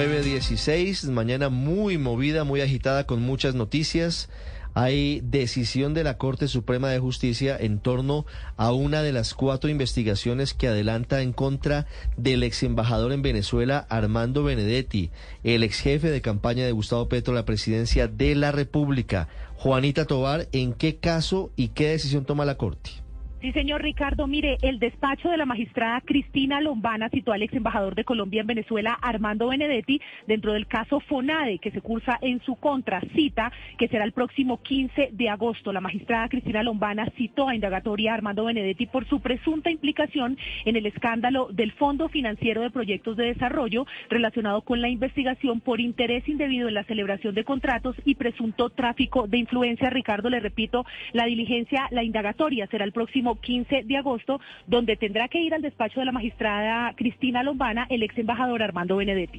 9.16, mañana muy movida, muy agitada, con muchas noticias. Hay decisión de la Corte Suprema de Justicia en torno a una de las cuatro investigaciones que adelanta en contra del ex embajador en Venezuela, Armando Benedetti, el ex jefe de campaña de Gustavo Petro la presidencia de la República. Juanita Tobar, ¿en qué caso y qué decisión toma la Corte? Sí, señor Ricardo, mire, el despacho de la magistrada Cristina Lombana citó al ex embajador de Colombia en Venezuela, Armando Benedetti, dentro del caso FONADE, que se cursa en su contra, cita que será el próximo 15 de agosto. La magistrada Cristina Lombana citó a indagatoria a Armando Benedetti por su presunta implicación en el escándalo del Fondo Financiero de Proyectos de Desarrollo relacionado con la investigación por interés indebido en la celebración de contratos y presunto tráfico de influencia. Ricardo, le repito, la diligencia, la indagatoria será el próximo 15 de agosto, donde tendrá que ir al despacho de la magistrada Cristina Lombana el ex embajador Armando Benedetti.